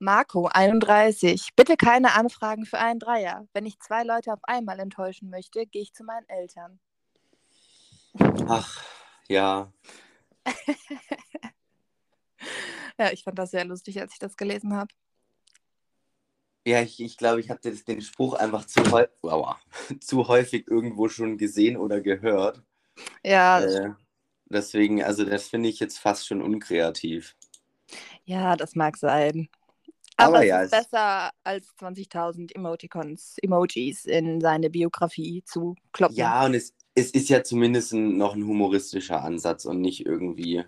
Marco, 31. Bitte keine Anfragen für einen Dreier. Wenn ich zwei Leute auf einmal enttäuschen möchte, gehe ich zu meinen Eltern. Ach, ja. ja, ich fand das sehr lustig, als ich das gelesen habe. Ja, ich glaube, ich, glaub, ich habe den Spruch einfach zu, wow, zu häufig irgendwo schon gesehen oder gehört. Ja. Äh, deswegen, also das finde ich jetzt fast schon unkreativ. Ja, das mag sein. Aber, Aber es ja, ist besser als 20.000 Emoticons, Emojis in seine Biografie zu kloppen. Ja, und es, es ist ja zumindest ein, noch ein humoristischer Ansatz und nicht irgendwie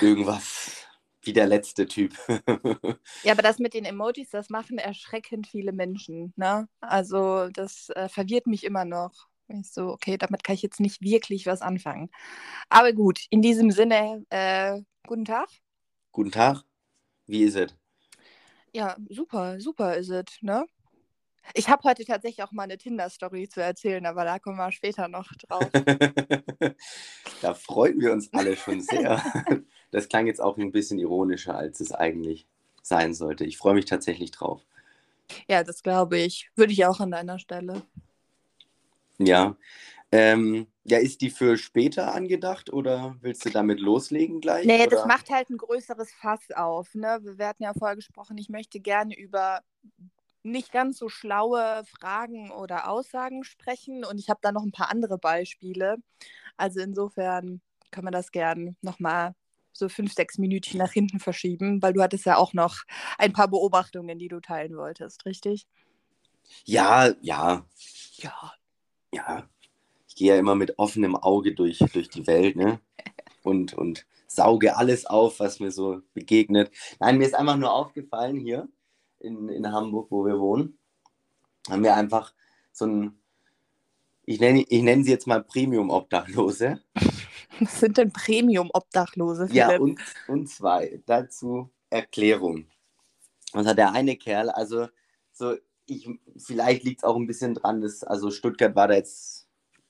irgendwas wie der letzte Typ. ja, aber das mit den Emojis, das machen erschreckend viele Menschen. Ne? Also das äh, verwirrt mich immer noch. Ich so, okay, damit kann ich jetzt nicht wirklich was anfangen. Aber gut, in diesem Sinne, äh, guten Tag. Guten Tag. Wie ist es? Ja, super, super ist es, ne? Ich habe heute tatsächlich auch mal eine Tinder-Story zu erzählen, aber da kommen wir später noch drauf. da freuen wir uns alle schon sehr. Das klang jetzt auch ein bisschen ironischer, als es eigentlich sein sollte. Ich freue mich tatsächlich drauf. Ja, das glaube ich. Würde ich auch an deiner Stelle. Ja. Ähm, ja, ist die für später angedacht oder willst du damit loslegen gleich? Nee, oder? das macht halt ein größeres Fass auf. Ne? Wir hatten ja vorher gesprochen, ich möchte gerne über nicht ganz so schlaue Fragen oder Aussagen sprechen und ich habe da noch ein paar andere Beispiele. Also insofern kann man das gern nochmal so fünf, sechs Minütchen nach hinten verschieben, weil du hattest ja auch noch ein paar Beobachtungen, die du teilen wolltest, richtig? Ja, ja. Ja. Ja. Ich gehe ja immer mit offenem Auge durch, durch die Welt, ne? Und, und sauge alles auf, was mir so begegnet. Nein, mir ist einfach nur aufgefallen hier in, in Hamburg, wo wir wohnen, haben wir einfach so ein, ich nenne, ich nenne sie jetzt mal Premium-Obdachlose. Was sind denn Premium-Obdachlose? Ja, und, und zwei. Dazu Erklärung. Und hat der eine Kerl, also so, ich, vielleicht liegt es auch ein bisschen dran, dass, also Stuttgart war da jetzt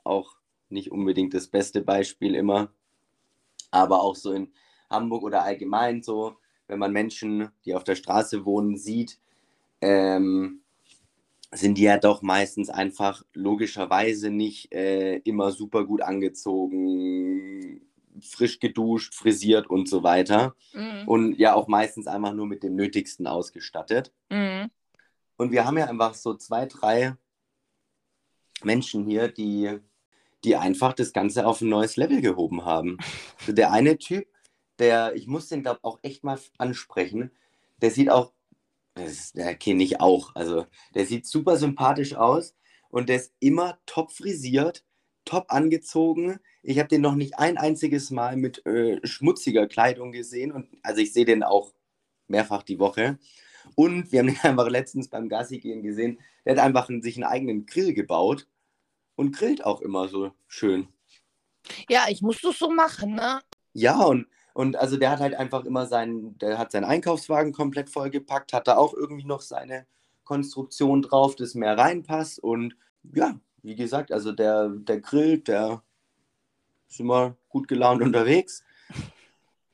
auch nicht unbedingt das beste Beispiel immer, aber auch so in Hamburg oder allgemein so, wenn man Menschen, die auf der Straße wohnen, sieht, ähm, sind die ja doch meistens einfach logischerweise nicht äh, immer super gut angezogen, frisch geduscht, frisiert und so weiter. Mhm. Und ja auch meistens einfach nur mit dem Nötigsten ausgestattet. Mhm. Und wir haben ja einfach so zwei, drei Menschen hier, die, die einfach das Ganze auf ein neues Level gehoben haben. Also der eine Typ, der, ich muss den, glaube auch echt mal ansprechen, der sieht auch das, der kenne ich auch. Also, der sieht super sympathisch aus und der ist immer top frisiert, top angezogen. Ich habe den noch nicht ein einziges Mal mit äh, schmutziger Kleidung gesehen. Und, also, ich sehe den auch mehrfach die Woche. Und wir haben den einfach letztens beim Gassi gehen gesehen. Der hat einfach sich einen eigenen Grill gebaut und grillt auch immer so schön. Ja, ich muss das so machen, ne? Ja, und und also der hat halt einfach immer seinen, der hat seinen Einkaufswagen komplett vollgepackt, hat da auch irgendwie noch seine Konstruktion drauf, das mehr reinpasst. Und ja, wie gesagt, also der, der grillt, der ist immer gut gelaunt unterwegs.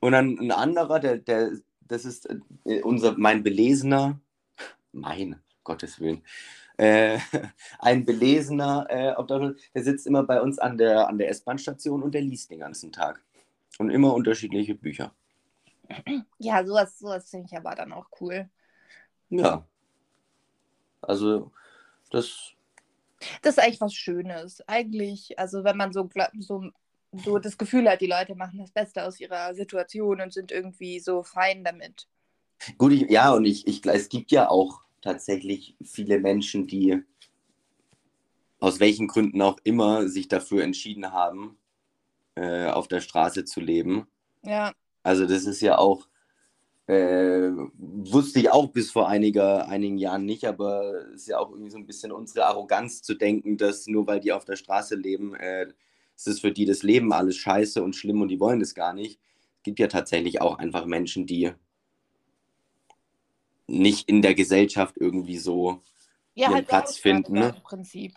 Und dann ein anderer, der, der, das ist äh, unser, mein belesener, mein, Gottes Willen, äh, ein belesener, äh, der sitzt immer bei uns an der, an der S-Bahn-Station und der liest den ganzen Tag. Und immer unterschiedliche Bücher. Ja, sowas, sowas finde ich aber dann auch cool. Ja. Also, das. Das ist eigentlich was Schönes. Eigentlich, also wenn man so, so, so das Gefühl hat, die Leute machen das Beste aus ihrer Situation und sind irgendwie so fein damit. Gut, ich, ja, und ich, ich, es gibt ja auch tatsächlich viele Menschen, die aus welchen Gründen auch immer sich dafür entschieden haben, äh, auf der Straße zu leben. Ja. Also das ist ja auch, äh, wusste ich auch bis vor einiger, einigen Jahren nicht, aber es ist ja auch irgendwie so ein bisschen unsere Arroganz zu denken, dass nur weil die auf der Straße leben, äh, ist es für die das Leben alles scheiße und schlimm und die wollen das gar nicht. Es gibt ja tatsächlich auch einfach Menschen, die nicht in der Gesellschaft irgendwie so ja, ihren halt Platz finden. Ne? Im Prinzip.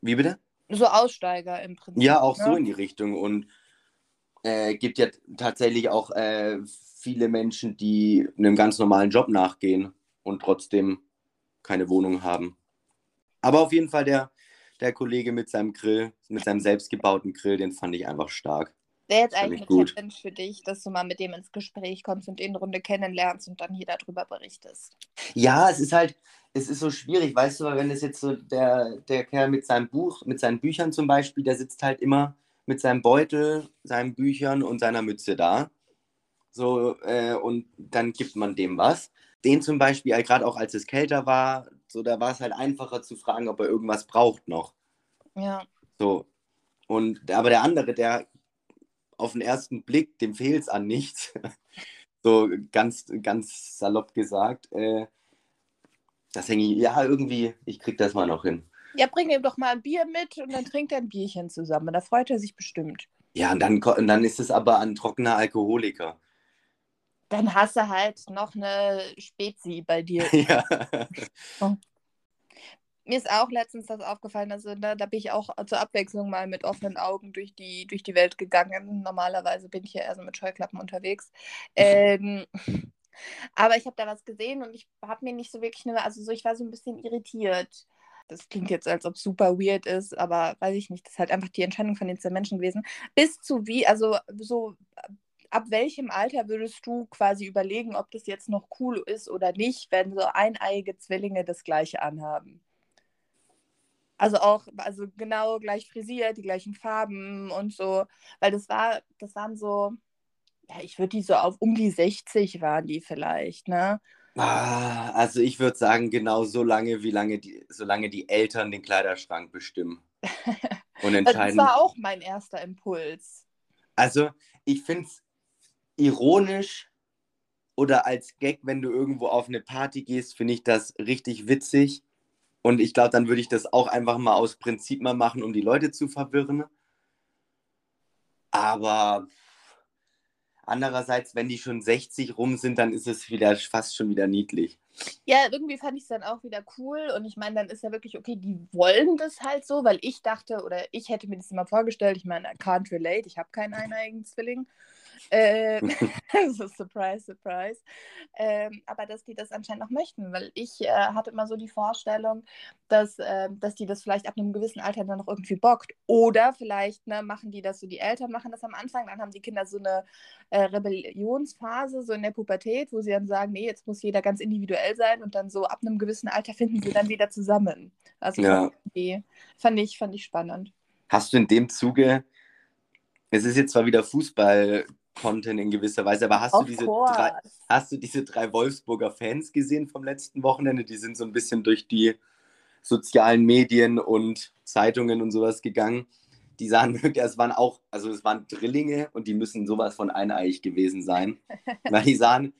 Wie bitte? So Aussteiger im Prinzip. Ja, auch ne? so in die Richtung. Und äh, gibt ja tatsächlich auch äh, viele Menschen, die einem ganz normalen Job nachgehen und trotzdem keine Wohnung haben. Aber auf jeden Fall der, der Kollege mit seinem Grill, mit seinem selbstgebauten Grill, den fand ich einfach stark. Wäre jetzt eigentlich eine. Challenge für dich, dass du mal mit dem ins Gespräch kommst und den Runde kennenlernst und dann hier darüber berichtest. Ja, es ist halt, es ist so schwierig, weißt du, wenn es jetzt so der, der Kerl mit seinem Buch, mit seinen Büchern zum Beispiel, der sitzt halt immer mit seinem Beutel, seinen Büchern und seiner Mütze da. So, äh, und dann gibt man dem was. Den zum Beispiel, äh, gerade auch als es kälter war, so, da war es halt einfacher zu fragen, ob er irgendwas braucht noch. Ja. So. Und aber der andere, der auf den ersten Blick, dem fehlt es an nichts. so ganz, ganz salopp gesagt. Äh, das hänge ich, ja, irgendwie, ich krieg das mal noch hin. Ja, bring ihm doch mal ein Bier mit und dann trinkt er ein Bierchen zusammen. Da freut er sich bestimmt. Ja, und dann, und dann ist es aber ein trockener Alkoholiker. Dann hast du halt noch eine Spezi bei dir. ja. Mir ist auch letztens das aufgefallen, also da, da bin ich auch zur Abwechslung mal mit offenen Augen durch die, durch die Welt gegangen. Normalerweise bin ich ja eher so mit Scheuklappen unterwegs. Ähm, aber ich habe da was gesehen und ich habe mir nicht so wirklich eine, also so, ich war so ein bisschen irritiert. Das klingt jetzt, als ob es super weird ist, aber weiß ich nicht. Das ist halt einfach die Entscheidung von den zwei Menschen gewesen. Bis zu wie, also so ab welchem Alter würdest du quasi überlegen, ob das jetzt noch cool ist oder nicht, wenn so eineiige Zwillinge das gleiche anhaben? Also auch, also genau gleich frisiert, die gleichen Farben und so. Weil das war, das waren so, ja, ich würde die so auf um die 60 waren die vielleicht, ne? Ah, also ich würde sagen, genau so lange, wie lange die, solange die Eltern den Kleiderschrank bestimmen. Und entscheiden. das war auch mein erster Impuls. Also ich finde es ironisch oder als Gag, wenn du irgendwo auf eine Party gehst, finde ich das richtig witzig. Und ich glaube, dann würde ich das auch einfach mal aus Prinzip mal machen, um die Leute zu verwirren. Aber andererseits, wenn die schon 60 rum sind, dann ist es wieder fast schon wieder niedlich. Ja, irgendwie fand ich es dann auch wieder cool. Und ich meine, dann ist ja wirklich, okay, die wollen das halt so, weil ich dachte, oder ich hätte mir das immer vorgestellt, ich meine, I can't relate, ich habe keinen eineigen Zwilling. Ähm, also surprise, surprise. Ähm, aber dass die das anscheinend noch möchten, weil ich äh, hatte immer so die Vorstellung, dass, äh, dass die das vielleicht ab einem gewissen Alter dann noch irgendwie bockt. Oder vielleicht ne, machen die das so, die Eltern machen das am Anfang, dann haben die Kinder so eine äh, Rebellionsphase, so in der Pubertät, wo sie dann sagen, nee, jetzt muss jeder ganz individuell sein und dann so ab einem gewissen Alter finden sie dann wieder zusammen. Also ja. fand, ich, fand ich spannend. Hast du in dem Zuge es ist jetzt zwar wieder Fußball Content in gewisser Weise. Aber hast du, diese drei, hast du diese drei Wolfsburger Fans gesehen vom letzten Wochenende? Die sind so ein bisschen durch die sozialen Medien und Zeitungen und sowas gegangen. Die sahen wirklich, es waren auch, also es waren Drillinge und die müssen sowas von eineig gewesen sein. weil die sahen.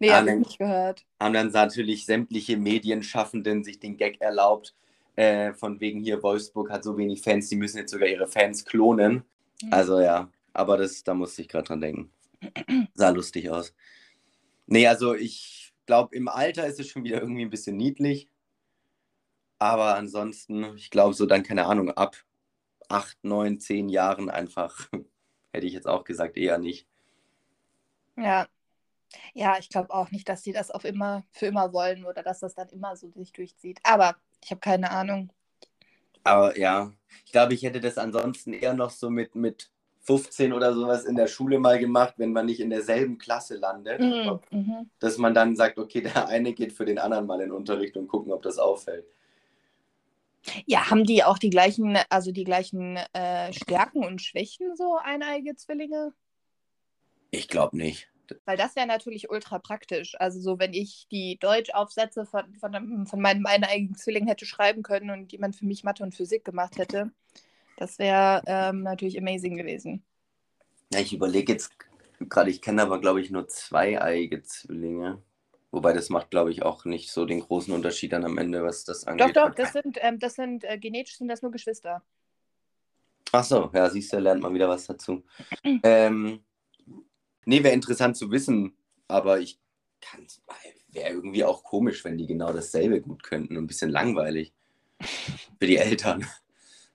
Nee, habe ich nicht gehört. Haben dann natürlich sämtliche Medienschaffenden sich den Gag erlaubt, äh, von wegen hier Wolfsburg hat so wenig Fans, die müssen jetzt sogar ihre Fans klonen. Mhm. Also ja, aber das, da musste ich gerade dran denken. Sah lustig aus. Nee, also ich glaube, im Alter ist es schon wieder irgendwie ein bisschen niedlich. Aber ansonsten, ich glaube, so dann, keine Ahnung, ab acht, neun, zehn Jahren einfach, hätte ich jetzt auch gesagt, eher nicht. Ja. Ja, ich glaube auch nicht, dass die das auf immer für immer wollen oder dass das dann immer so sich durchzieht. Aber ich habe keine Ahnung. Aber ja, ich glaube, ich hätte das ansonsten eher noch so mit, mit 15 oder sowas in der Schule mal gemacht, wenn man nicht in derselben Klasse landet, mhm, mhm. dass man dann sagt, okay, der eine geht für den anderen mal in Unterricht und gucken, ob das auffällt. Ja, haben die auch die gleichen, also die gleichen äh, Stärken und Schwächen, so eineige Zwillinge? Ich glaube nicht. Weil das wäre natürlich ultra praktisch. Also so, wenn ich die Deutschaufsätze von, von, von meinem eineigen Zwilling hätte schreiben können und jemand für mich Mathe und Physik gemacht hätte, das wäre ähm, natürlich amazing gewesen. Ja, ich überlege jetzt gerade, ich kenne aber, glaube ich, nur zweieiige Zwillinge. Wobei das macht, glaube ich, auch nicht so den großen Unterschied dann am Ende, was das angeht. Doch, doch, das sind, ähm, das sind äh, genetisch sind das nur Geschwister. Ach so, ja, siehst du, lernt man wieder was dazu. ähm, nee, wäre interessant zu wissen, aber ich kann wäre irgendwie auch komisch, wenn die genau dasselbe gut könnten und ein bisschen langweilig für die Eltern.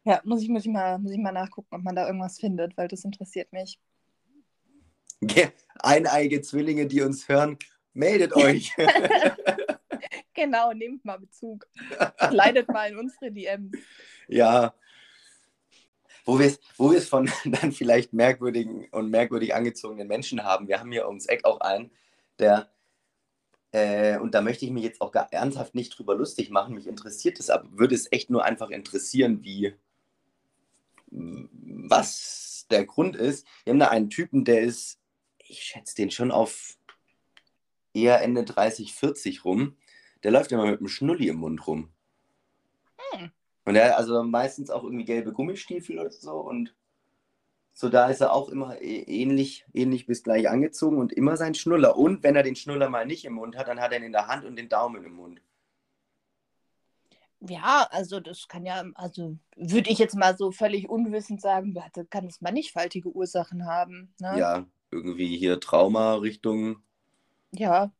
Ja, muss ich, muss, ich mal, muss ich mal nachgucken, ob man da irgendwas findet, weil das interessiert mich. Eineige Zwillinge, die uns hören, meldet euch. genau, nehmt mal Bezug. Leidet mal in unsere DMs. Ja. Wo wir es wo von dann vielleicht merkwürdigen und merkwürdig angezogenen Menschen haben. Wir haben hier ums Eck auch einen, der, äh, und da möchte ich mich jetzt auch gar ernsthaft nicht drüber lustig machen, mich interessiert es, aber würde es echt nur einfach interessieren, wie, was der Grund ist. Wir haben da einen Typen, der ist, ich schätze den schon auf eher Ende 30, 40 rum. Der läuft immer mit einem Schnulli im Mund rum. Hm. Und er also meistens auch irgendwie gelbe Gummistiefel oder so und so da ist er auch immer e-, ähnlich, ähnlich bis gleich angezogen und immer sein Schnuller. Und wenn er den Schnuller mal nicht im Mund hat, dann hat er ihn in der Hand und den Daumen im Mund. Ja, also das kann ja, also würde ich jetzt mal so völlig unwissend sagen, kann es mannigfaltige Ursachen haben. Ne? Ja, irgendwie hier Trauma Richtung. Ja,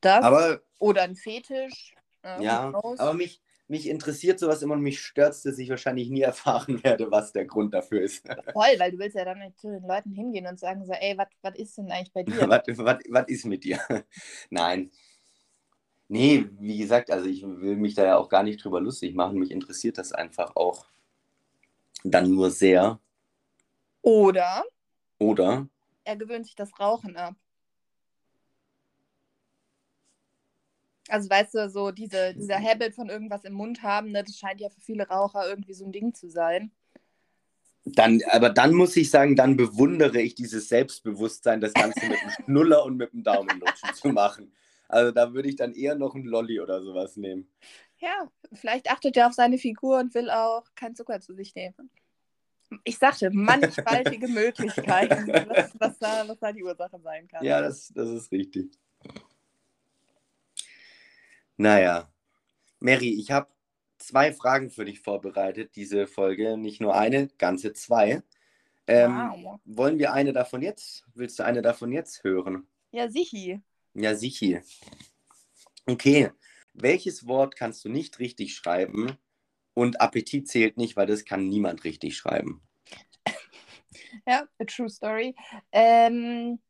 das. Aber, oder ein Fetisch. Äh, ja, aber mich, mich interessiert sowas immer und mich stört es, dass ich wahrscheinlich nie erfahren werde, was der Grund dafür ist. Voll, weil du willst ja dann zu den Leuten hingehen und sagen so, ey, was ist denn eigentlich bei dir? Was ist mit dir? Nein. Nee, wie gesagt, also ich will mich da ja auch gar nicht drüber lustig machen. Mich interessiert das einfach auch dann nur sehr. Oder? Oder? Er gewöhnt sich das Rauchen ab. Also weißt du, so diese, dieser Habit von irgendwas im Mund haben, ne, das scheint ja für viele Raucher irgendwie so ein Ding zu sein. Dann, aber dann muss ich sagen, dann bewundere ich dieses Selbstbewusstsein, das Ganze mit dem Schnuller und mit dem Daumenlutschen zu machen. Also da würde ich dann eher noch einen Lolli oder sowas nehmen. Ja, vielleicht achtet er auf seine Figur und will auch kein Zucker zu sich nehmen. Ich sagte, mannigfaltige Möglichkeiten, was, was, da, was da die Ursache sein kann. Ja, das, das ist richtig. Naja. Mary, ich habe zwei Fragen für dich vorbereitet, diese Folge. Nicht nur eine, ganze zwei. Ähm, wow. Wollen wir eine davon jetzt? Willst du eine davon jetzt hören? Ja, sichi. Ja, sichi. Okay. Welches Wort kannst du nicht richtig schreiben? Und Appetit zählt nicht, weil das kann niemand richtig schreiben. ja, a true story. Ähm,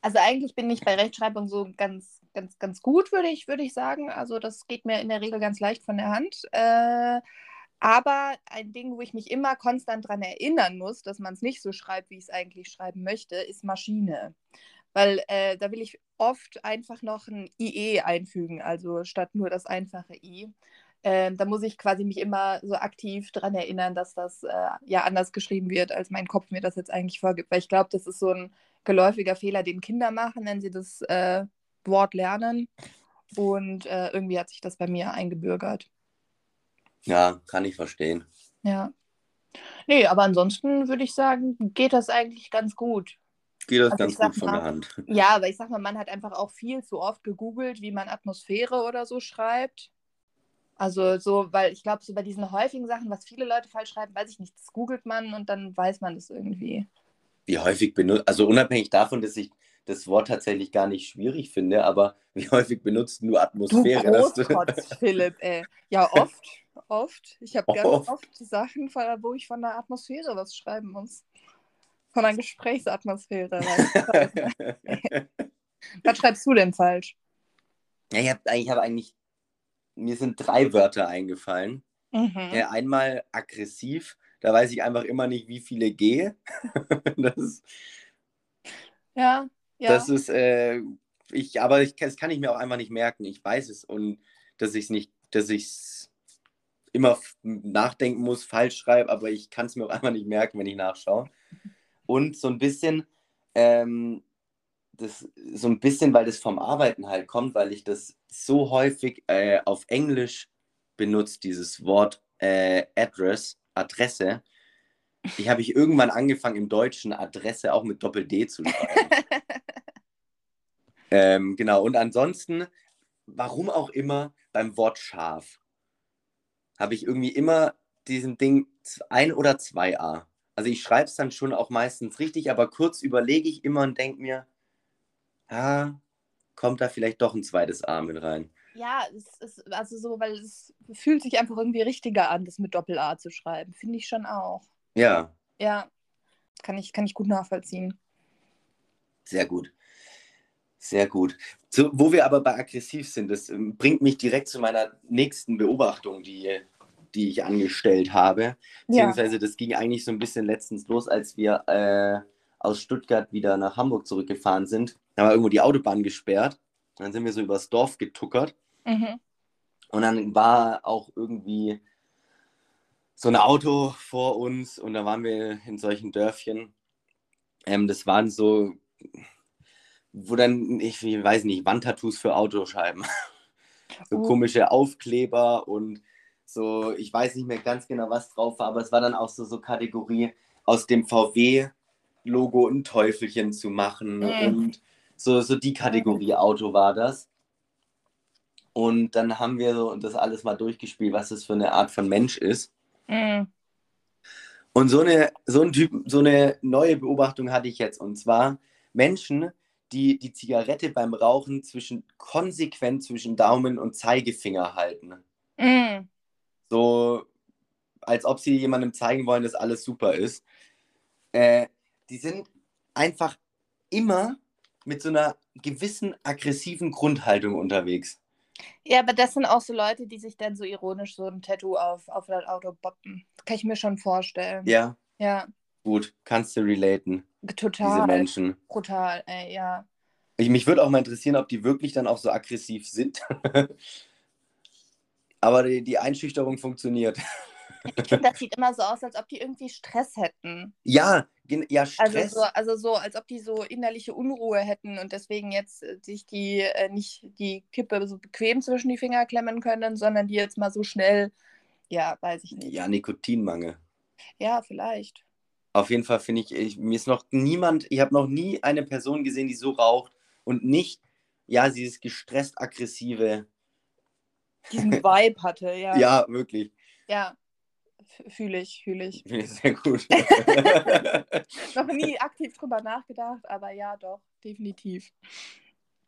also eigentlich bin ich bei Rechtschreibung so ganz ganz, ganz gut, würde ich, würde ich sagen. Also das geht mir in der Regel ganz leicht von der Hand. Äh, aber ein Ding, wo ich mich immer konstant daran erinnern muss, dass man es nicht so schreibt, wie ich es eigentlich schreiben möchte, ist Maschine. Weil äh, da will ich oft einfach noch ein IE einfügen, also statt nur das einfache I. Äh, da muss ich quasi mich immer so aktiv daran erinnern, dass das äh, ja anders geschrieben wird, als mein Kopf mir das jetzt eigentlich vorgibt. Weil ich glaube, das ist so ein geläufiger Fehler, den Kinder machen, wenn sie das äh, Wort lernen. Und äh, irgendwie hat sich das bei mir eingebürgert. Ja, kann ich verstehen. Ja. Nee, aber ansonsten würde ich sagen, geht das eigentlich ganz gut. Geht das also ganz gut von mal, der Hand. Ja, aber ich sag mal, man hat einfach auch viel zu oft gegoogelt, wie man Atmosphäre oder so schreibt. Also so, weil ich glaube, so bei diesen häufigen Sachen, was viele Leute falsch schreiben, weiß ich nicht, das googelt man und dann weiß man das irgendwie. Wie häufig benutzt, also unabhängig davon, dass ich das Wort tatsächlich gar nicht schwierig finde, aber wie häufig benutzt du Atmosphäre? Du Großkotz, Philipp, ey. Ja, oft, oft. Ich habe ganz oft Sachen, wo ich von der Atmosphäre was schreiben muss. Von der Gesprächsatmosphäre. was schreibst du denn falsch? Ja, ich habe hab eigentlich, mir sind drei Wörter eingefallen. Mhm. Ja, einmal aggressiv, da weiß ich einfach immer nicht, wie viele G. das ja. Ja. Das ist, äh, ich, aber ich, das kann ich mir auch einfach nicht merken. Ich weiß es und dass ich es nicht, dass ich es immer nachdenken muss, falsch schreibe, aber ich kann es mir auch einfach nicht merken, wenn ich nachschaue. Und so ein bisschen, ähm, das, so ein bisschen, weil das vom Arbeiten halt kommt, weil ich das so häufig äh, auf Englisch benutze, dieses Wort äh, Address, Adresse. Ich habe ich irgendwann angefangen im Deutschen Adresse auch mit Doppel D zu schreiben. Ähm, genau, und ansonsten, warum auch immer, beim Wort scharf habe ich irgendwie immer diesen Ding ein oder zwei A. Also ich schreibe es dann schon auch meistens richtig, aber kurz überlege ich immer und denke mir, ah, kommt da vielleicht doch ein zweites A mit rein. Ja, es ist also so, weil es fühlt sich einfach irgendwie richtiger an, das mit Doppel-A zu schreiben. Finde ich schon auch. Ja. Ja, kann ich, kann ich gut nachvollziehen. Sehr gut. Sehr gut. So, wo wir aber bei aggressiv sind, das ähm, bringt mich direkt zu meiner nächsten Beobachtung, die, die ich angestellt habe. Beziehungsweise ja. das ging eigentlich so ein bisschen letztens los, als wir äh, aus Stuttgart wieder nach Hamburg zurückgefahren sind. Da war irgendwo die Autobahn gesperrt. Dann sind wir so übers Dorf getuckert. Mhm. Und dann war auch irgendwie so ein Auto vor uns und da waren wir in solchen Dörfchen. Ähm, das waren so, wo dann, ich, ich weiß nicht, Wandtattoos für Autoscheiben. so oh. komische Aufkleber und so, ich weiß nicht mehr ganz genau, was drauf war, aber es war dann auch so, so Kategorie aus dem VW-Logo ein Teufelchen zu machen mhm. und so, so die Kategorie Auto war das. Und dann haben wir so das alles mal durchgespielt, was das für eine Art von Mensch ist. Mhm. Und so eine, so ein Typ, so eine neue Beobachtung hatte ich jetzt. Und zwar Menschen, die die Zigarette beim Rauchen zwischen konsequent zwischen Daumen und Zeigefinger halten. Mhm. So, als ob sie jemandem zeigen wollen, dass alles super ist. Äh, die sind einfach immer mit so einer gewissen aggressiven Grundhaltung unterwegs. Ja, aber das sind auch so Leute, die sich dann so ironisch so ein Tattoo auf, auf das Auto boppen. Das kann ich mir schon vorstellen. Ja. Ja. Gut, kannst du relaten. Total. Diese Menschen. Brutal, ey, ja. Ich, mich würde auch mal interessieren, ob die wirklich dann auch so aggressiv sind. aber die, die Einschüchterung funktioniert. Ich finde, das sieht immer so aus, als ob die irgendwie Stress hätten. Ja, ja, Stress. Also so, also so, als ob die so innerliche Unruhe hätten und deswegen jetzt äh, sich die äh, nicht die Kippe so bequem zwischen die Finger klemmen können, sondern die jetzt mal so schnell, ja, weiß ich nicht. Ja, Nikotinmangel. Ja, vielleicht. Auf jeden Fall finde ich, ich, mir ist noch niemand, ich habe noch nie eine Person gesehen, die so raucht und nicht, ja, dieses gestresst-aggressive. Diesen Vibe hatte, ja. Ja, wirklich. Ja, Fühle ich, fühle ich. Finde ich sehr gut. Noch nie aktiv drüber nachgedacht, aber ja, doch, definitiv.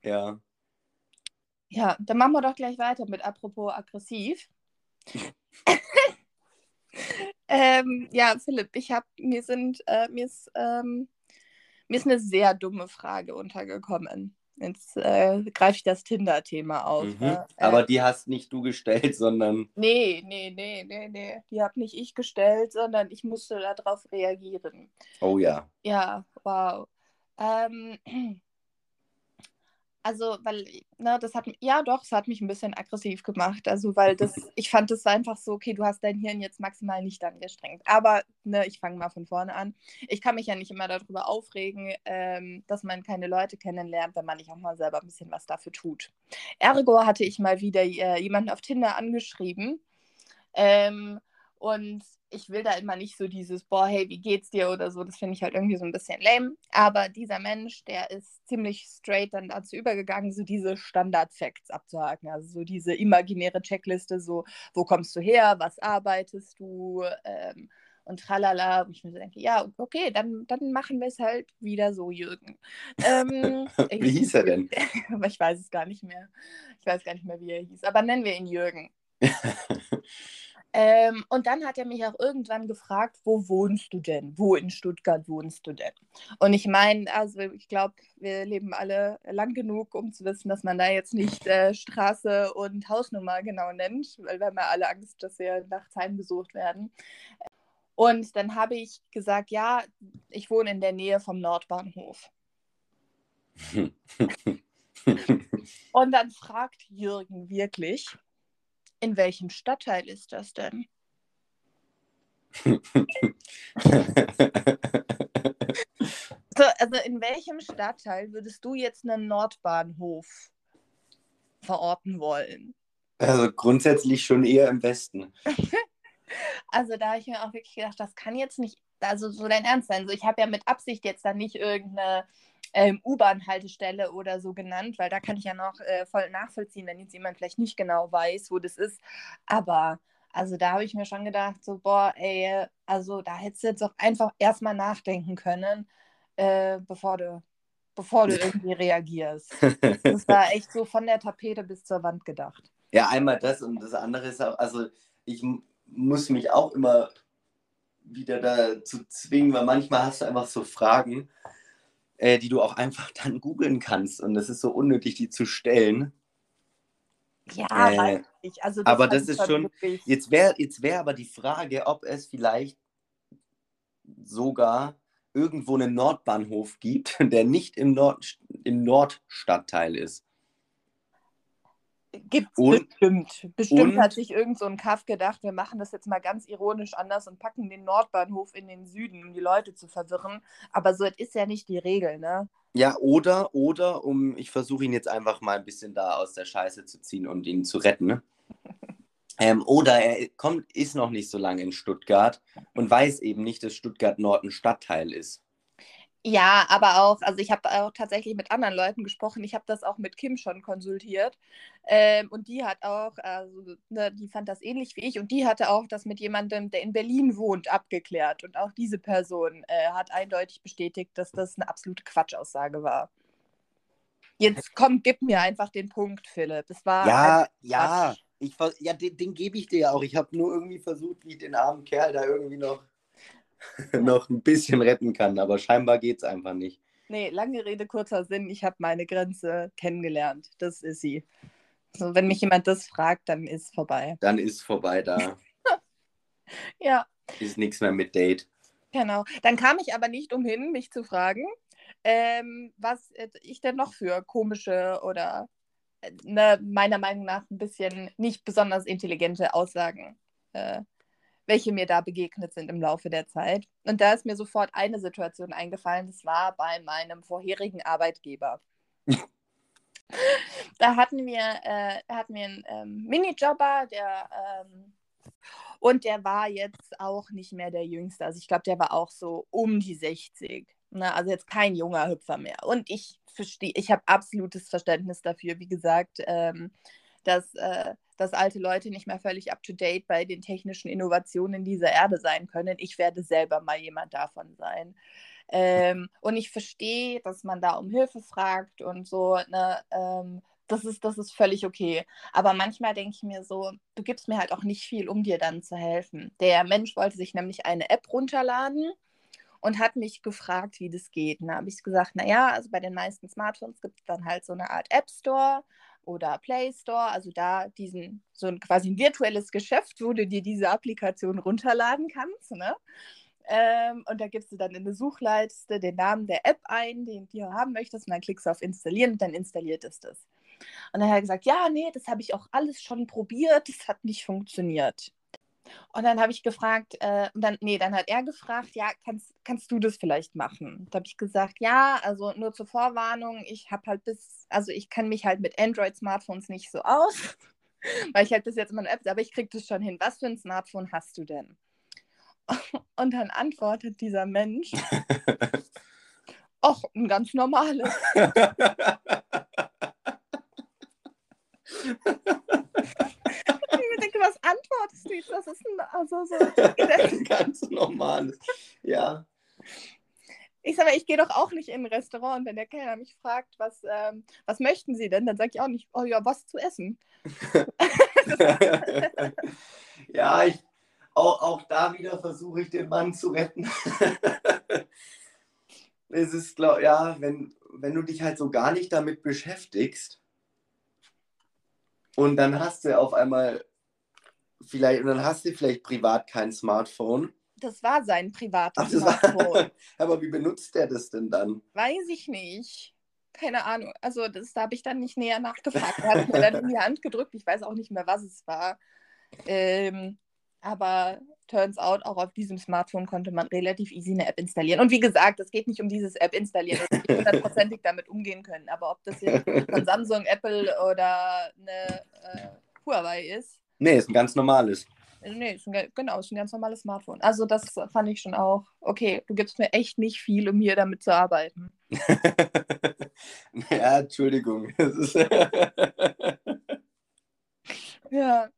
Ja. Ja, dann machen wir doch gleich weiter mit apropos aggressiv. ähm, ja, Philipp, ich habe mir sind äh, mir ist ähm, mir ist eine sehr dumme Frage untergekommen. Jetzt äh, greife ich das Tinder-Thema auf. Mhm. Ne? Aber äh, die hast nicht du gestellt, sondern. Nee, nee, nee, nee, nee. Die habe nicht ich gestellt, sondern ich musste darauf reagieren. Oh ja. Ja, wow. Ähm, also, weil, ne, das hat, ja doch, es hat mich ein bisschen aggressiv gemacht. Also, weil das, ich fand es einfach so, okay, du hast dein Hirn jetzt maximal nicht angestrengt. Aber, ne, ich fange mal von vorne an. Ich kann mich ja nicht immer darüber aufregen, ähm, dass man keine Leute kennenlernt, wenn man nicht auch mal selber ein bisschen was dafür tut. Ergo hatte ich mal wieder äh, jemanden auf Tinder angeschrieben. Ähm, und ich will da immer nicht so dieses, boah, hey, wie geht's dir oder so, das finde ich halt irgendwie so ein bisschen lame. Aber dieser Mensch, der ist ziemlich straight dann dazu übergegangen, so diese Standard-Facts abzuhaken. Also so diese imaginäre Checkliste, so, wo kommst du her, was arbeitest du ähm, und tralala. Und ich mir so denke, ja, okay, dann, dann machen wir es halt wieder so, Jürgen. Ähm, wie hieß er denn? aber ich weiß es gar nicht mehr. Ich weiß gar nicht mehr, wie er hieß. Aber nennen wir ihn Jürgen. Ähm, und dann hat er mich auch irgendwann gefragt, wo wohnst du denn? Wo in Stuttgart wohnst du denn? Und ich meine, also ich glaube, wir leben alle lang genug, um zu wissen, dass man da jetzt nicht äh, Straße und Hausnummer genau nennt, weil wir haben ja alle Angst, dass wir nachts heimgesucht werden. Und dann habe ich gesagt, ja, ich wohne in der Nähe vom Nordbahnhof. und dann fragt Jürgen wirklich, in welchem Stadtteil ist das denn? so, also in welchem Stadtteil würdest du jetzt einen Nordbahnhof verorten wollen? Also grundsätzlich schon eher im Westen. also da habe ich mir auch wirklich gedacht, das kann jetzt nicht, also so dein Ernst sein. So, ich habe ja mit Absicht jetzt dann nicht irgendeine ähm, U-Bahn-Haltestelle oder so genannt, weil da kann ich ja noch äh, voll nachvollziehen, wenn jetzt jemand vielleicht nicht genau weiß, wo das ist. Aber also da habe ich mir schon gedacht, so, boah, ey, also da hättest du jetzt auch einfach erstmal nachdenken können, äh, bevor du, bevor du irgendwie reagierst. Das war echt so von der Tapete bis zur Wand gedacht. Ja, einmal das und das andere ist auch, also ich muss mich auch immer wieder dazu zwingen, weil manchmal hast du einfach so Fragen, äh, die du auch einfach dann googeln kannst. Und das ist so unnötig, die zu stellen. Ja, Äh, weiß ich. Also aber fand das ist schon- wirklich- Jetzt wäre jetzt wär aber die Frage, ob es vielleicht sogar irgendwo einen Nordbahnhof gibt, der nicht im, Nord, im Nordstadtteil ist. Gibt's Und- bestimmt. Bestimmt und- hat sich irgend so ein Kaff gedacht, wir machen das jetzt mal ganz ironisch anders und packen den Nordbahnhof in den Süden, um die Leute zu verwirren. Aber so ist ja nicht die Regel, ne? Ja, oder, oder, um, ich versuche ihn jetzt einfach mal ein bisschen da aus der Scheiße zu ziehen und ihn zu retten. Ne? Ähm, oder er kommt, ist noch nicht so lange in Stuttgart und weiß eben nicht, dass Stuttgart Nord ein Stadtteil ist. Ja, aber auch, also ich habe auch tatsächlich mit anderen Leuten gesprochen. Ich habe das auch mit Kim schon konsultiert. Ähm, und die hat auch, also, ne, die fand das ähnlich wie ich. Und die hatte auch das mit jemandem, der in Berlin wohnt, abgeklärt. Und auch diese Person äh, hat eindeutig bestätigt, dass das eine absolute Quatschaussage war. Jetzt komm, gib mir einfach den Punkt, Philipp. Es war Ja, ja, ich, ja den, den gebe ich dir ja auch. Ich habe nur irgendwie versucht, wie ich den armen Kerl da irgendwie noch, noch ein bisschen retten kann. Aber scheinbar geht es einfach nicht. Nee, lange Rede, kurzer Sinn. Ich habe meine Grenze kennengelernt. Das ist sie. So, wenn mich jemand das fragt, dann ist vorbei. Dann ist vorbei, da Ja, ist nichts mehr mit Date. genau. Dann kam ich aber nicht umhin, mich zu fragen, ähm, was äh, ich denn noch für komische oder äh, ne, meiner Meinung nach ein bisschen nicht besonders intelligente Aussagen, äh, welche mir da begegnet sind im Laufe der Zeit. Und da ist mir sofort eine Situation eingefallen, das war bei meinem vorherigen Arbeitgeber. da hatten wir, äh, hatten wir einen ähm, Minijobber, der ähm, und der war jetzt auch nicht mehr der Jüngste. Also ich glaube, der war auch so um die 60. Ne? Also jetzt kein junger Hüpfer mehr. Und ich verstehe, ich habe absolutes Verständnis dafür, wie gesagt, ähm, dass, äh, dass alte Leute nicht mehr völlig up-to-date bei den technischen Innovationen dieser Erde sein können. Ich werde selber mal jemand davon sein. Ähm, und ich verstehe, dass man da um Hilfe fragt und so. Ne? Ähm, das ist, das ist völlig okay. Aber manchmal denke ich mir so, du gibst mir halt auch nicht viel, um dir dann zu helfen. Der Mensch wollte sich nämlich eine App runterladen und hat mich gefragt, wie das geht. Und da habe ich gesagt, naja, also bei den meisten Smartphones gibt es dann halt so eine Art App Store oder Play Store, also da diesen, so ein quasi ein virtuelles Geschäft, wo du dir diese Applikation runterladen kannst, ne? Ähm, und da gibst du dann in der Suchleiste den Namen der App ein, den du haben möchtest, und dann klickst du auf Installieren und dann installiert es das. Und dann hat er gesagt, ja, nee, das habe ich auch alles schon probiert, das hat nicht funktioniert. Und dann habe ich gefragt, äh, und dann, nee, dann hat er gefragt, ja, kannst, kannst du das vielleicht machen? Da habe ich gesagt, ja, also nur zur Vorwarnung, ich habe halt bis, also ich kann mich halt mit Android-Smartphones nicht so aus, weil ich halt bis jetzt immer eine App, aber ich kriege das schon hin. Was für ein Smartphone hast du denn? Und dann antwortet dieser Mensch, ach, ein ganz normales. Jetzt? Das ist ein, also so. Ganz normales. Ja. Ich sage ich gehe doch auch nicht in ein Restaurant wenn der Kellner mich fragt, was, ähm, was möchten Sie denn, dann sage ich auch nicht, oh ja, was zu essen. ja, ich, auch, auch da wieder versuche ich den Mann zu retten. es ist, glaub, ja, wenn, wenn du dich halt so gar nicht damit beschäftigst und dann hast du auf einmal vielleicht, und dann hast du vielleicht privat kein Smartphone. Das war sein privates Ach, Smartphone. war, aber wie benutzt der das denn dann? Weiß ich nicht. Keine Ahnung. Also das, da habe ich dann nicht näher nachgefragt. Er hat mir dann in die Hand gedrückt. Ich weiß auch nicht mehr, was es war. Ähm, aber turns out, auch auf diesem Smartphone konnte man relativ easy eine App installieren. Und wie gesagt, es geht nicht um dieses App installieren, dass wir hundertprozentig damit umgehen können. Aber ob das jetzt von Samsung, Apple oder eine äh, Huawei ist, Nee, ist ein ganz normales. äh, nee, ist ein, ge- genau, ist ein ganz normales Smartphone. Also das fand ich schon auch, okay, du gibst mir echt nicht viel, um hier damit zu arbeiten. ja, Entschuldigung. Ja.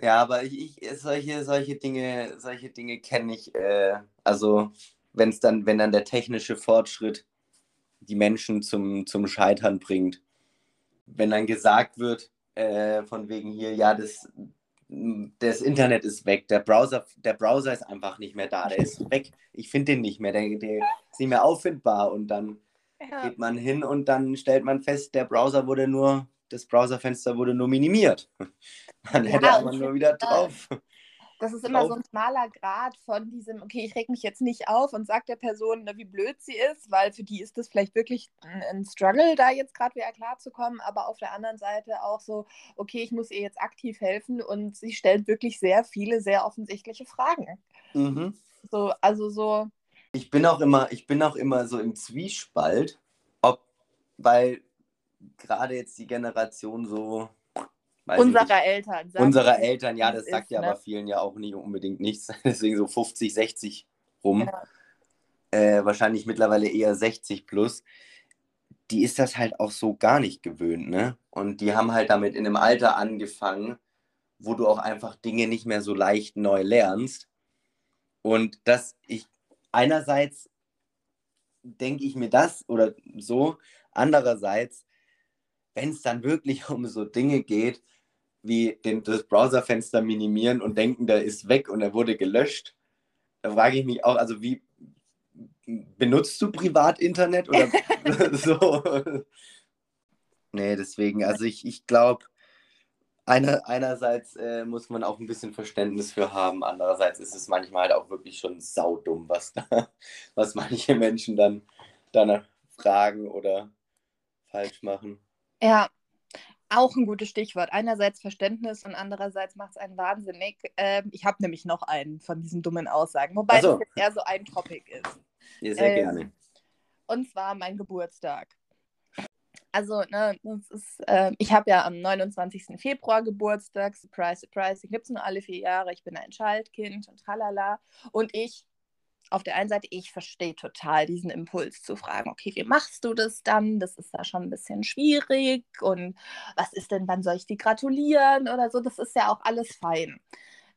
ja, aber ich, ich solche, solche Dinge, solche Dinge kenne ich. Äh, also wenn es dann, wenn dann der technische Fortschritt die Menschen zum, zum Scheitern bringt. Wenn dann gesagt wird, äh, von wegen hier, ja, das, das Internet ist weg, der Browser, der Browser ist einfach nicht mehr da, der ist weg. Ich finde den nicht mehr, der, der ist nicht mehr auffindbar und dann ja. geht man hin und dann stellt man fest, der Browser wurde nur, das Browserfenster wurde nur minimiert. Man ja, hätte aber nur wieder drauf. Das ist immer so ein schmaler Grad von diesem, okay, ich reg mich jetzt nicht auf und sag der Person, ne, wie blöd sie ist, weil für die ist das vielleicht wirklich ein Struggle, da jetzt gerade wieder klarzukommen, aber auf der anderen Seite auch so, okay, ich muss ihr jetzt aktiv helfen und sie stellt wirklich sehr viele, sehr offensichtliche Fragen. Mhm. So, also so. Ich bin auch immer, ich bin auch immer so im Zwiespalt, ob, weil gerade jetzt die Generation so unserer Eltern. Unserer Eltern, ja, das sagt ist, ja ne? aber vielen ja auch nicht unbedingt nichts. Deswegen so 50, 60 rum. Ja. Äh, wahrscheinlich mittlerweile eher 60 plus. Die ist das halt auch so gar nicht gewöhnt, ne? Und die haben halt damit in einem Alter angefangen, wo du auch einfach Dinge nicht mehr so leicht neu lernst. Und dass ich einerseits denke ich mir das oder so, andererseits, wenn es dann wirklich um so Dinge geht, wie den, das Browserfenster minimieren und denken, der ist weg und er wurde gelöscht. Da frage ich mich auch, also wie benutzt du Privatinternet oder so? nee, deswegen, also ich, ich glaube, einer, einerseits äh, muss man auch ein bisschen Verständnis für haben, andererseits ist es manchmal halt auch wirklich schon saudumm, was da, was manche Menschen dann danach fragen oder falsch machen. Ja, auch ein gutes Stichwort. Einerseits Verständnis und andererseits macht es einen wahnsinnig. Ähm, ich habe nämlich noch einen von diesen dummen Aussagen, wobei so. das jetzt eher so ein Topic ist. Ja, sehr ähm, gerne. Und zwar mein Geburtstag. Also, ne, das ist, äh, ich habe ja am 29. Februar Geburtstag. Surprise, surprise. Den gibt es nur alle vier Jahre. Ich bin ein Schaltkind und tralala. Und ich auf der einen Seite, ich verstehe total diesen Impuls zu fragen, okay, wie machst du das dann? Das ist da schon ein bisschen schwierig und was ist denn, wann soll ich dir gratulieren oder so? Das ist ja auch alles fein.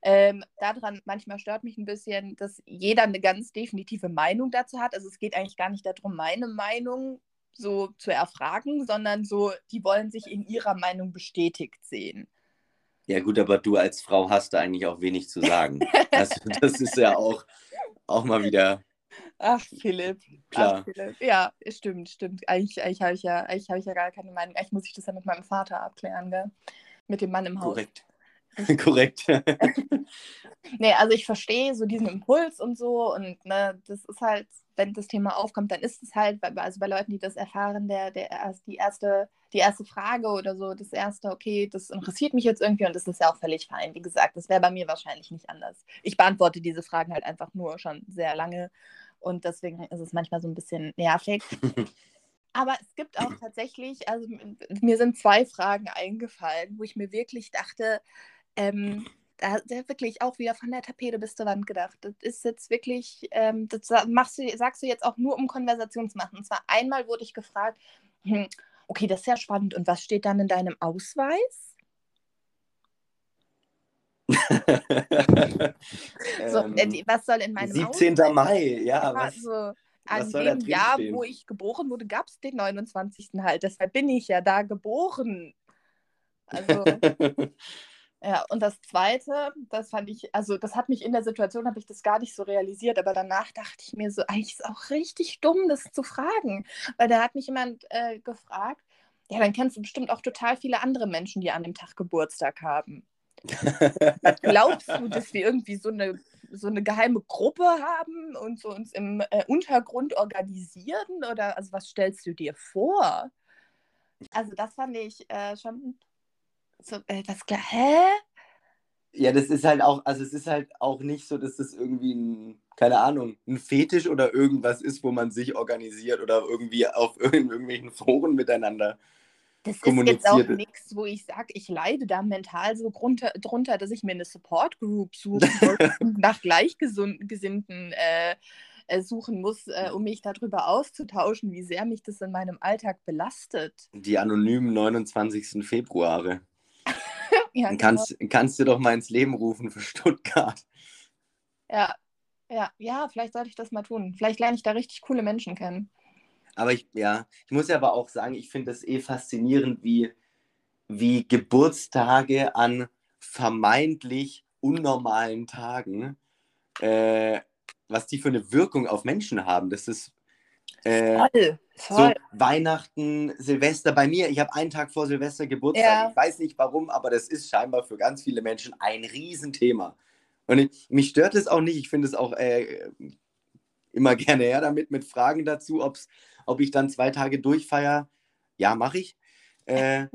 Ähm, daran manchmal stört mich ein bisschen, dass jeder eine ganz definitive Meinung dazu hat. Also es geht eigentlich gar nicht darum, meine Meinung so zu erfragen, sondern so, die wollen sich in ihrer Meinung bestätigt sehen. Ja gut, aber du als Frau hast da eigentlich auch wenig zu sagen. also, das ist ja auch, auch mal wieder. Ach, Philipp. Klar. Ach, Philipp. Ja, stimmt, stimmt. Eigentlich, eigentlich habe ich, ja, hab ich ja gar keine Meinung. Eigentlich muss ich das ja mit meinem Vater abklären, gell? Mit dem Mann im Haus. Korrekt. Korrekt. nee, also ich verstehe so diesen Impuls und so und ne, das ist halt, wenn das Thema aufkommt, dann ist es halt, also bei Leuten, die das erfahren, der, der die erste, die erste Frage oder so, das erste, okay, das interessiert mich jetzt irgendwie und das ist ja auch völlig fein. Wie gesagt, das wäre bei mir wahrscheinlich nicht anders. Ich beantworte diese Fragen halt einfach nur schon sehr lange und deswegen ist es manchmal so ein bisschen nervig. Aber es gibt auch tatsächlich, also mir sind zwei Fragen eingefallen, wo ich mir wirklich dachte, ähm, da wirklich auch wieder von der Tapete bis zur Wand gedacht. Das ist jetzt wirklich, ähm, das machst du, sagst du jetzt auch nur, um Konversation zu machen. Und zwar einmal wurde ich gefragt, hm, okay, das ist ja spannend. Und was steht dann in deinem Ausweis? so, äh, ähm, was soll in meinem 17. Ausweis? Mai, ja. Was, so, an dem Jahr, stehen? wo ich geboren wurde, gab es den 29. halt. Deshalb bin ich ja da geboren. Also. Ja, und das Zweite, das fand ich, also das hat mich in der Situation, habe ich das gar nicht so realisiert, aber danach dachte ich mir so, eigentlich ist es auch richtig dumm, das zu fragen. Weil da hat mich jemand äh, gefragt, ja, dann kennst du bestimmt auch total viele andere Menschen, die an dem Tag Geburtstag haben. Glaubst du, dass wir irgendwie so eine, so eine geheime Gruppe haben und so uns im äh, Untergrund organisieren? Oder also was stellst du dir vor? Also das fand ich äh, schon so, äh, das, hä? Ja, das ist halt auch, also es ist halt auch nicht so, dass das irgendwie ein, keine Ahnung, ein Fetisch oder irgendwas ist, wo man sich organisiert oder irgendwie auf irgendwelchen Foren miteinander das ist jetzt auch nichts, wo ich sage, ich leide da mental so drunter, drunter dass ich mir eine Support Group suche und nach Gleichgesinnten äh, äh, suchen muss, äh, um mich darüber auszutauschen, wie sehr mich das in meinem Alltag belastet. Die anonymen 29. Februare. ja, Dann kannst, genau. kannst du doch mal ins Leben rufen für Stuttgart. Ja, ja, ja, vielleicht sollte ich das mal tun. Vielleicht lerne ich da richtig coole Menschen kennen. Aber ich, ja, ich muss ja aber auch sagen, ich finde das eh faszinierend, wie, wie Geburtstage an vermeintlich unnormalen Tagen, äh, was die für eine Wirkung auf Menschen haben. Das ist äh, Voll, so voll. Weihnachten, Silvester bei mir. Ich habe einen Tag vor Silvester Geburtstag. Ja. Ich weiß nicht warum, aber das ist scheinbar für ganz viele Menschen ein Riesenthema. Und ich, mich stört es auch nicht. Ich finde es auch äh, immer gerne her damit mit Fragen dazu, ob's, ob ich dann zwei Tage durchfeier. Ja, mache ich. Äh,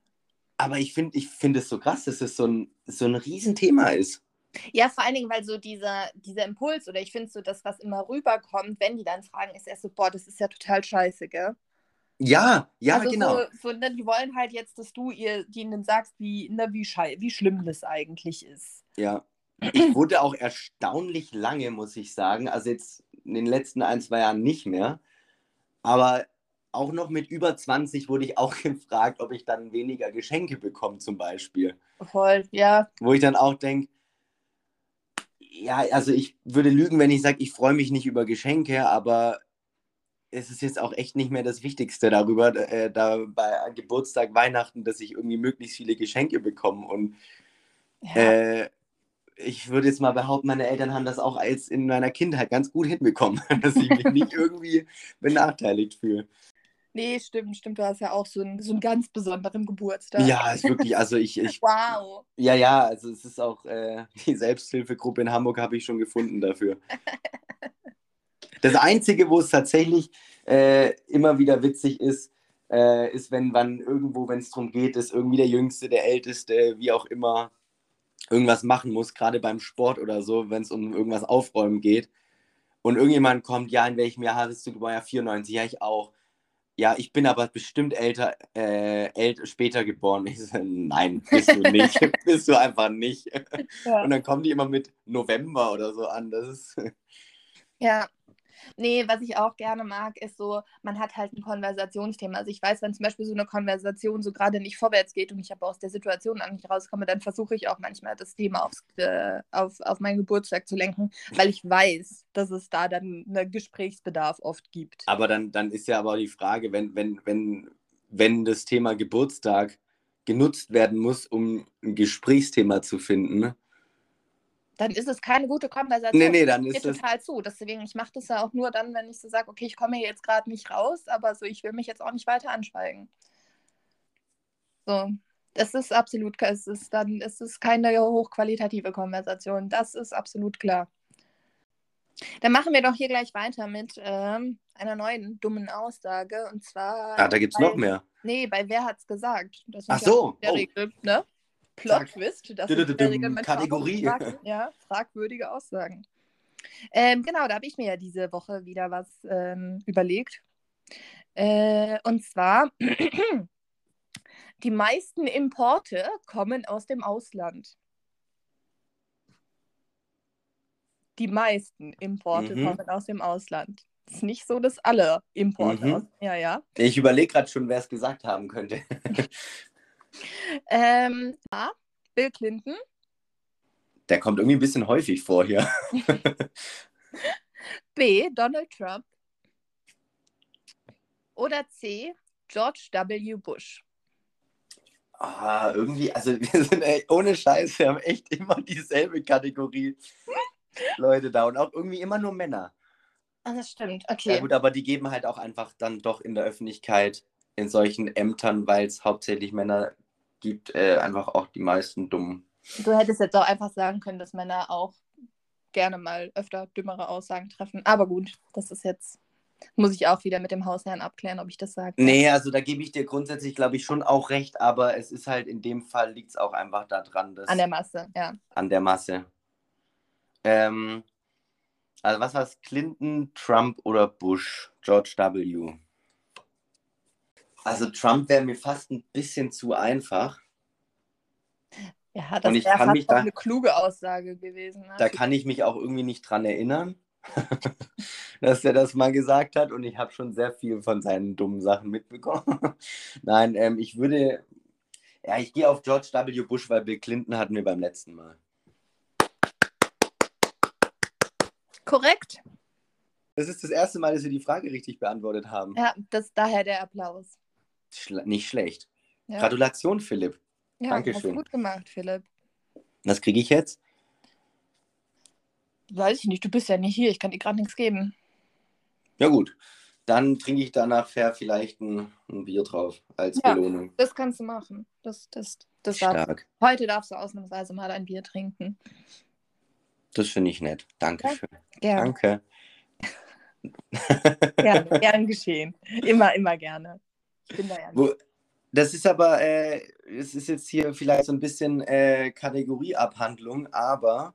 aber ich finde ich find es so krass, dass es so ein, so ein Riesenthema ist. Ja, vor allen Dingen, weil so dieser, dieser Impuls oder ich finde so das, was immer rüberkommt, wenn die dann fragen, ist erst so, boah, das ist ja total scheiße, gell? Ja, ja, also genau. So, so, ne, die wollen halt jetzt, dass du ihr denen sagst, wie, ne, wie, schei wie schlimm das eigentlich ist. Ja. Ich wurde auch erstaunlich lange, muss ich sagen. Also jetzt in den letzten ein, zwei Jahren nicht mehr. Aber auch noch mit über 20 wurde ich auch gefragt, ob ich dann weniger Geschenke bekomme, zum Beispiel. Voll, ja. Wo ich dann auch denke, ja, also ich würde lügen, wenn ich sage, ich freue mich nicht über Geschenke, aber es ist jetzt auch echt nicht mehr das Wichtigste darüber, äh, da bei Geburtstag, Weihnachten, dass ich irgendwie möglichst viele Geschenke bekomme. Und ja. äh, ich würde jetzt mal behaupten, meine Eltern haben das auch als in meiner Kindheit ganz gut hinbekommen, dass ich mich nicht irgendwie benachteiligt fühle. Nee, stimmt, stimmt. Du hast ja auch so einen, so einen ganz besonderen Geburtstag. Ja, ist wirklich, also ich, ich Wow. ja, ja, also es ist auch äh, die Selbsthilfegruppe in Hamburg habe ich schon gefunden dafür. Das Einzige, wo es tatsächlich äh, immer wieder witzig ist, äh, ist, wenn man irgendwo, wenn es darum geht, dass irgendwie der Jüngste, der Älteste, wie auch immer, irgendwas machen muss, gerade beim Sport oder so, wenn es um irgendwas aufräumen geht. Und irgendjemand kommt, ja, in welchem Jahr hast du geboren? Ja, 94, ja, ich auch. Ja, ich bin aber bestimmt älter, äh, ält später geboren. Ich so, nein, bist du nicht. bist du einfach nicht. Ja. Und dann kommen die immer mit November oder so an. Das ist. Ja. Nee, was ich auch gerne mag, ist so, man hat halt ein Konversationsthema. Also ich weiß, wenn zum Beispiel so eine Konversation so gerade nicht vorwärts geht und ich aber aus der Situation auch nicht rauskomme, dann versuche ich auch manchmal das Thema aufs, äh, auf, auf meinen Geburtstag zu lenken, weil ich weiß, dass es da dann einen Gesprächsbedarf oft gibt. Aber dann, dann ist ja aber die Frage, wenn, wenn, wenn, wenn das Thema Geburtstag genutzt werden muss, um ein Gesprächsthema zu finden. Dann ist es keine gute Konversation. Nee, nee, dann Ich ist das. total zu. Deswegen, ich mache das ja auch nur dann, wenn ich so sage, okay, ich komme hier jetzt gerade nicht raus, aber so, ich will mich jetzt auch nicht weiter anschweigen. So, das ist absolut, es ist dann, es ist keine hochqualitative Konversation. Das ist absolut klar. Dann machen wir doch hier gleich weiter mit ähm, einer neuen dummen Aussage. Und zwar. Ah, da gibt es noch mehr. Nee, bei Wer hat's gesagt? Das Ach so, der oh. Regel, ne? Plot-Twist. Das sind Kategorie. Frag, ja, fragwürdige Aussagen. Ähm, genau, da habe ich mir ja diese Woche wieder was ähm, überlegt. Äh, und zwar, die meisten Importe kommen aus dem Ausland. Die meisten Importe Mhm. kommen aus dem Ausland. Es ist nicht so, dass alle Importe Mhm. aus. Ja, ja. Ich überlege gerade schon, wer es gesagt haben könnte. Ähm, A, Bill Clinton. Der kommt irgendwie ein bisschen häufig vor hier. B. Donald Trump. Oder C. George W. Bush. Ah, irgendwie, also wir sind ey, ohne Scheiß, wir haben echt immer dieselbe Kategorie Leute da und auch irgendwie immer nur Männer. Ah, das stimmt. Ja Okay. gut, aber die geben halt auch einfach dann doch in der Öffentlichkeit in solchen Ämtern, weil es hauptsächlich Männer gibt, äh, einfach auch die meisten dummen. Du hättest jetzt auch einfach sagen können, dass Männer auch gerne mal öfter dümmere Aussagen treffen. Aber gut, das ist jetzt. Muss ich auch wieder mit dem Hausherrn abklären, ob ich das sage. Nee, also da gebe ich dir grundsätzlich, glaube ich, schon auch recht, aber es ist halt in dem Fall liegt es auch einfach daran, dass An der Masse, ja. an der Masse. Ähm, also was war es? Clinton, Trump oder Bush? George W. Also Trump wäre mir fast ein bisschen zu einfach. Ja, das ich wäre fast da- eine kluge Aussage gewesen. Ne? Da kann ich mich auch irgendwie nicht dran erinnern, dass er das mal gesagt hat. Und ich habe schon sehr viel von seinen dummen Sachen mitbekommen. Nein, ähm, ich würde. Ja, ich gehe auf George W. Bush, weil Bill Clinton hatten wir beim letzten Mal. Korrekt. Das ist das erste Mal, dass wir die Frage richtig beantwortet haben. Ja, das daher der Applaus. Schle nicht schlecht. Ja, Gratulation, Philipp. ja Dankeschön. hast du gut gemacht, Philipp. Was kriege ich jetzt? Weiß ich nicht, du bist ja nicht hier, ich kann dir gerade nichts geben. Ja gut, dann trinke ich danach fair vielleicht ein, ein Bier drauf als Ja. Belohnung. Das kannst du machen. Das, das, das. Stark. Heute darfst du ausnahmsweise mal ein Bier trinken. Das finde ich nett. Dankeschön. Gerne, Danke. gerne, gern geschehen. Immer, immer gerne. Bin da ja nicht. Wo, das ist aber, äh, es ist jetzt hier vielleicht so ein bisschen äh, Kategorieabhandlung, aber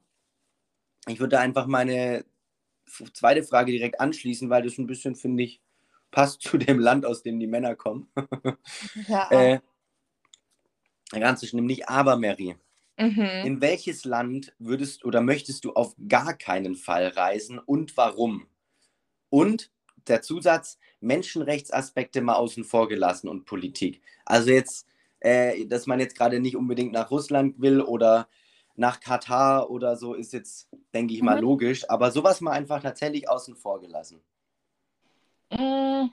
ich würde einfach meine zweite Frage direkt anschließen, weil das ein bisschen, finde ich, passt zu dem Land, aus dem die Männer kommen. Ja, äh, ganz so schlimm nicht, aber Mary, mhm. in welches Land würdest oder möchtest du auf gar keinen Fall reisen und warum? Und der Zusatz, Menschenrechtsaspekte mal außen vor gelassen und Politik. Also jetzt, äh, dass man jetzt gerade nicht unbedingt nach Russland will oder nach Katar oder so, ist jetzt, denke ich mal, Mhm. logisch. Aber sowas mal einfach tatsächlich außen vor gelassen. Mm.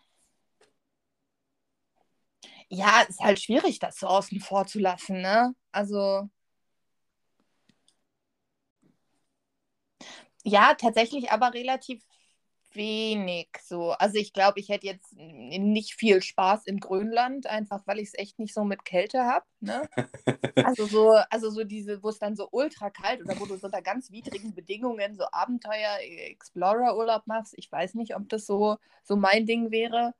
Ja, ist halt schwierig, das so außen vor zu lassen, ne? Also. Ja, tatsächlich aber relativ wenig so. Also ich glaube, ich hätte jetzt nicht viel Spaß in Grönland, einfach weil ich es echt nicht so mit Kälte habe. Ne? Also so, also so diese, wo es dann so ultra kalt oder wo du so unter ganz widrigen Bedingungen so Abenteuer-Explorer-Urlaub machst. Ich weiß nicht, ob das so, so mein Ding wäre.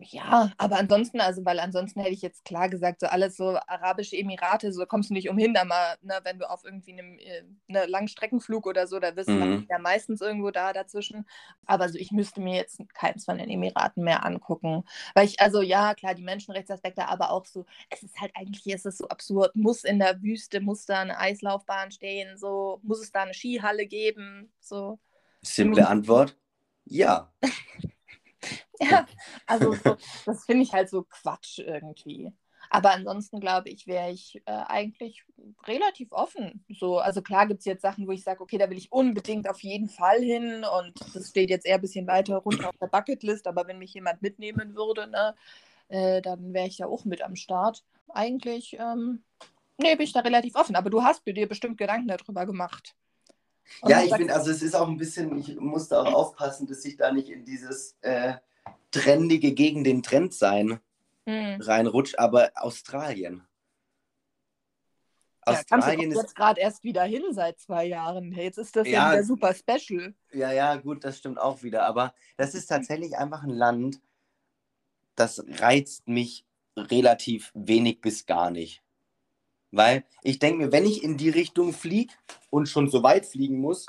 Ja, aber ansonsten, also weil ansonsten hätte ich jetzt klar gesagt, so alles so arabische Emirate, so kommst du nicht umhin, da mal, ne, wenn du auf irgendwie einem äh, ne, Langstreckenflug oder so, da bist du Mhm. ja meistens irgendwo da dazwischen. Aber so, ich müsste mir jetzt keins von den Emiraten mehr angucken. Weil ich, also ja, klar, die Menschenrechtsaspekte, aber auch so, es ist halt eigentlich, es ist so absurd, muss in der Wüste, muss da eine Eislaufbahn stehen, so, muss es da eine Skihalle geben, so. Simple Antwort, ja. Ja, also so, das finde ich halt so Quatsch irgendwie. Aber ansonsten glaube ich, wäre ich äh, eigentlich relativ offen. So, also klar gibt es jetzt Sachen, wo ich sage, okay, da will ich unbedingt auf jeden Fall hin und das steht jetzt eher ein bisschen weiter runter auf der Bucketlist, aber wenn mich jemand mitnehmen würde, ne, äh, dann wäre ich da auch mit am Start. Eigentlich, ähm, nee, bin ich da relativ offen, aber du hast dir bestimmt Gedanken darüber gemacht. Ja, ich finde, also es ist auch ein bisschen, ich muss da auch aufpassen, dass ich da nicht in dieses äh, trendige gegen den Trend sein hm, reinrutscht, aber Australien. ja, Australien ist, jetzt gerade erst wieder hin seit zwei Jahren. Jetzt ist das ja, Ja. wieder super special. ja, ja, gut, das stimmt auch wieder, aber das ist tatsächlich einfach ein Land, das reizt mich relativ wenig bis gar nicht. Weil ich denke mir, wenn ich in die Richtung fliege und schon so weit fliegen muss,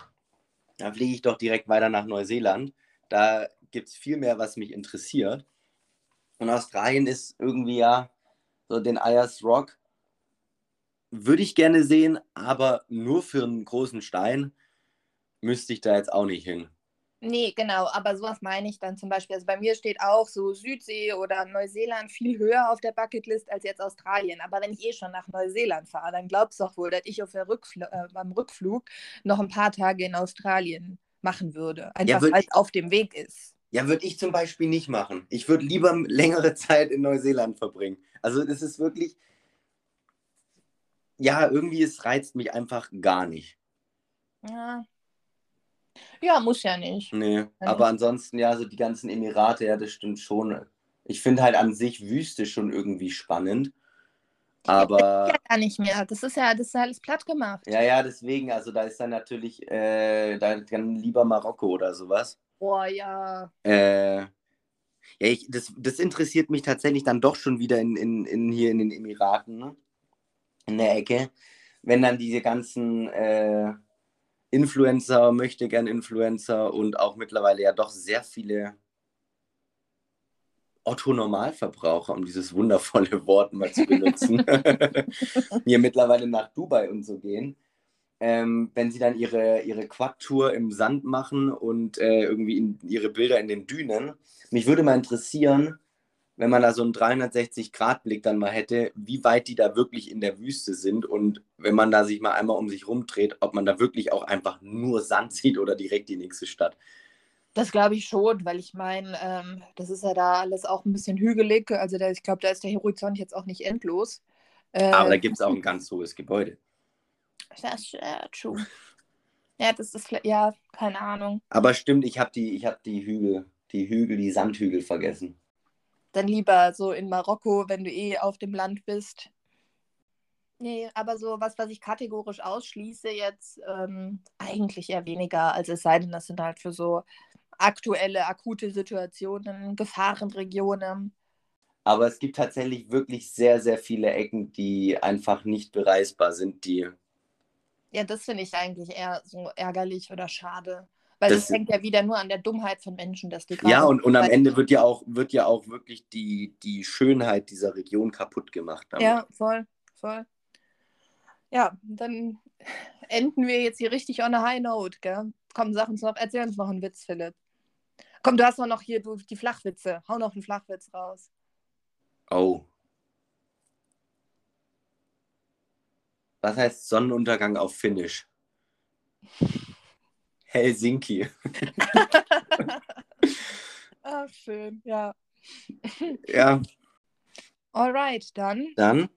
dann fliege ich doch direkt weiter nach Neuseeland. Da gibt es viel mehr, was mich interessiert. Und Australien ist irgendwie ja so den Ayers Rock. Würde ich gerne sehen, aber nur für einen großen Stein müsste ich da jetzt auch nicht hin. Nee, genau, aber sowas meine ich dann zum Beispiel. Also bei mir steht auch so Südsee oder Neuseeland viel höher auf der Bucketlist als jetzt Australien. Aber wenn ich eh schon nach Neuseeland fahre, dann glaubst du doch wohl, dass ich auf der Rückfl äh, beim Rückflug noch ein paar Tage in Australien machen würde. Einfach würd weil es auf dem Weg ist. Ja, würde ich zum Beispiel nicht machen. Ich würde lieber längere Zeit in Neuseeland verbringen. Also das ist wirklich, ja, irgendwie es reizt mich einfach gar nicht. Ja. Ja, muss ja nicht. Nee, aber ansonsten ja, so die ganzen Emirate, ja, das stimmt schon. Ich finde halt an sich Wüste schon irgendwie spannend. Aber Ja, gar nicht mehr. Das ist ja, das ist ja alles platt gemacht. ja, ja, deswegen, also da ist dann natürlich, äh, da dann lieber Marokko oder sowas. Boah, ja. Äh, ja, ich, das, das interessiert mich tatsächlich dann doch schon wieder in, in, in hier in den Emiraten, ne? in der Ecke. Wenn dann diese ganzen äh, Influencer, möchte gern Influencer und auch mittlerweile ja doch sehr viele Otto-Normalverbraucher, um dieses wundervolle Wort mal zu benutzen, hier mittlerweile nach Dubai und so gehen. Ähm, wenn sie dann ihre, ihre Quad-Tour im Sand machen und äh, irgendwie in, ihre Bilder in den Dünen. Mich würde mal interessieren, wenn man da so einen 360-Grad-Blick dann mal hätte, wie weit die da wirklich in der Wüste sind und wenn man da sich mal einmal um sich rumdreht, ob man da wirklich auch einfach nur Sand sieht oder direkt die nächste Stadt. Das glaube ich schon, weil ich meine, ähm, das ist ja da alles auch ein bisschen hügelig. Also da, ich glaube, da ist der Horizont jetzt auch nicht endlos. Äh, Aber da gibt es auch ein ganz hohes Gebäude. Das ist äh, true. Ja, das ist, ja, keine Ahnung. Aber stimmt, ich habe die, hab die Hügel, die Hügel, die Sandhügel vergessen. Dann lieber so in Marokko, wenn du eh auf dem Land bist. Nee, aber so was, was ich kategorisch ausschließe, jetzt ähm, eigentlich eher weniger. Also es sei denn, das sind halt für so aktuelle, akute Situationen, Gefahrenregionen. Aber es gibt tatsächlich wirklich sehr, sehr viele Ecken, die einfach nicht bereisbar sind, die. Ja, das finde ich eigentlich eher so ärgerlich oder schade. Weil das, das hängt ja wieder nur an der Dummheit von Menschen, dass die. Ja, und, und am Ende wird ja auch, wird ja auch wirklich die, die Schönheit dieser Region kaputt gemacht. Damit. Ja, voll, voll. Ja, dann enden wir jetzt hier richtig on a high note, gell? Komm, sag uns noch, erzähl uns noch einen Witz, Philipp. Komm, du hast noch hier du, die Flachwitze. Hau noch einen Flachwitz raus. Oh. Was heißt Sonnenuntergang auf Finnisch? Helsinki. Ach, schön, ja. Ja. Alright, dann. Dann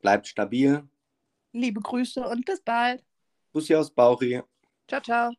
bleibt stabil. Liebe Grüße und bis bald. Bussi aus Bauchi. Ciao, ciao.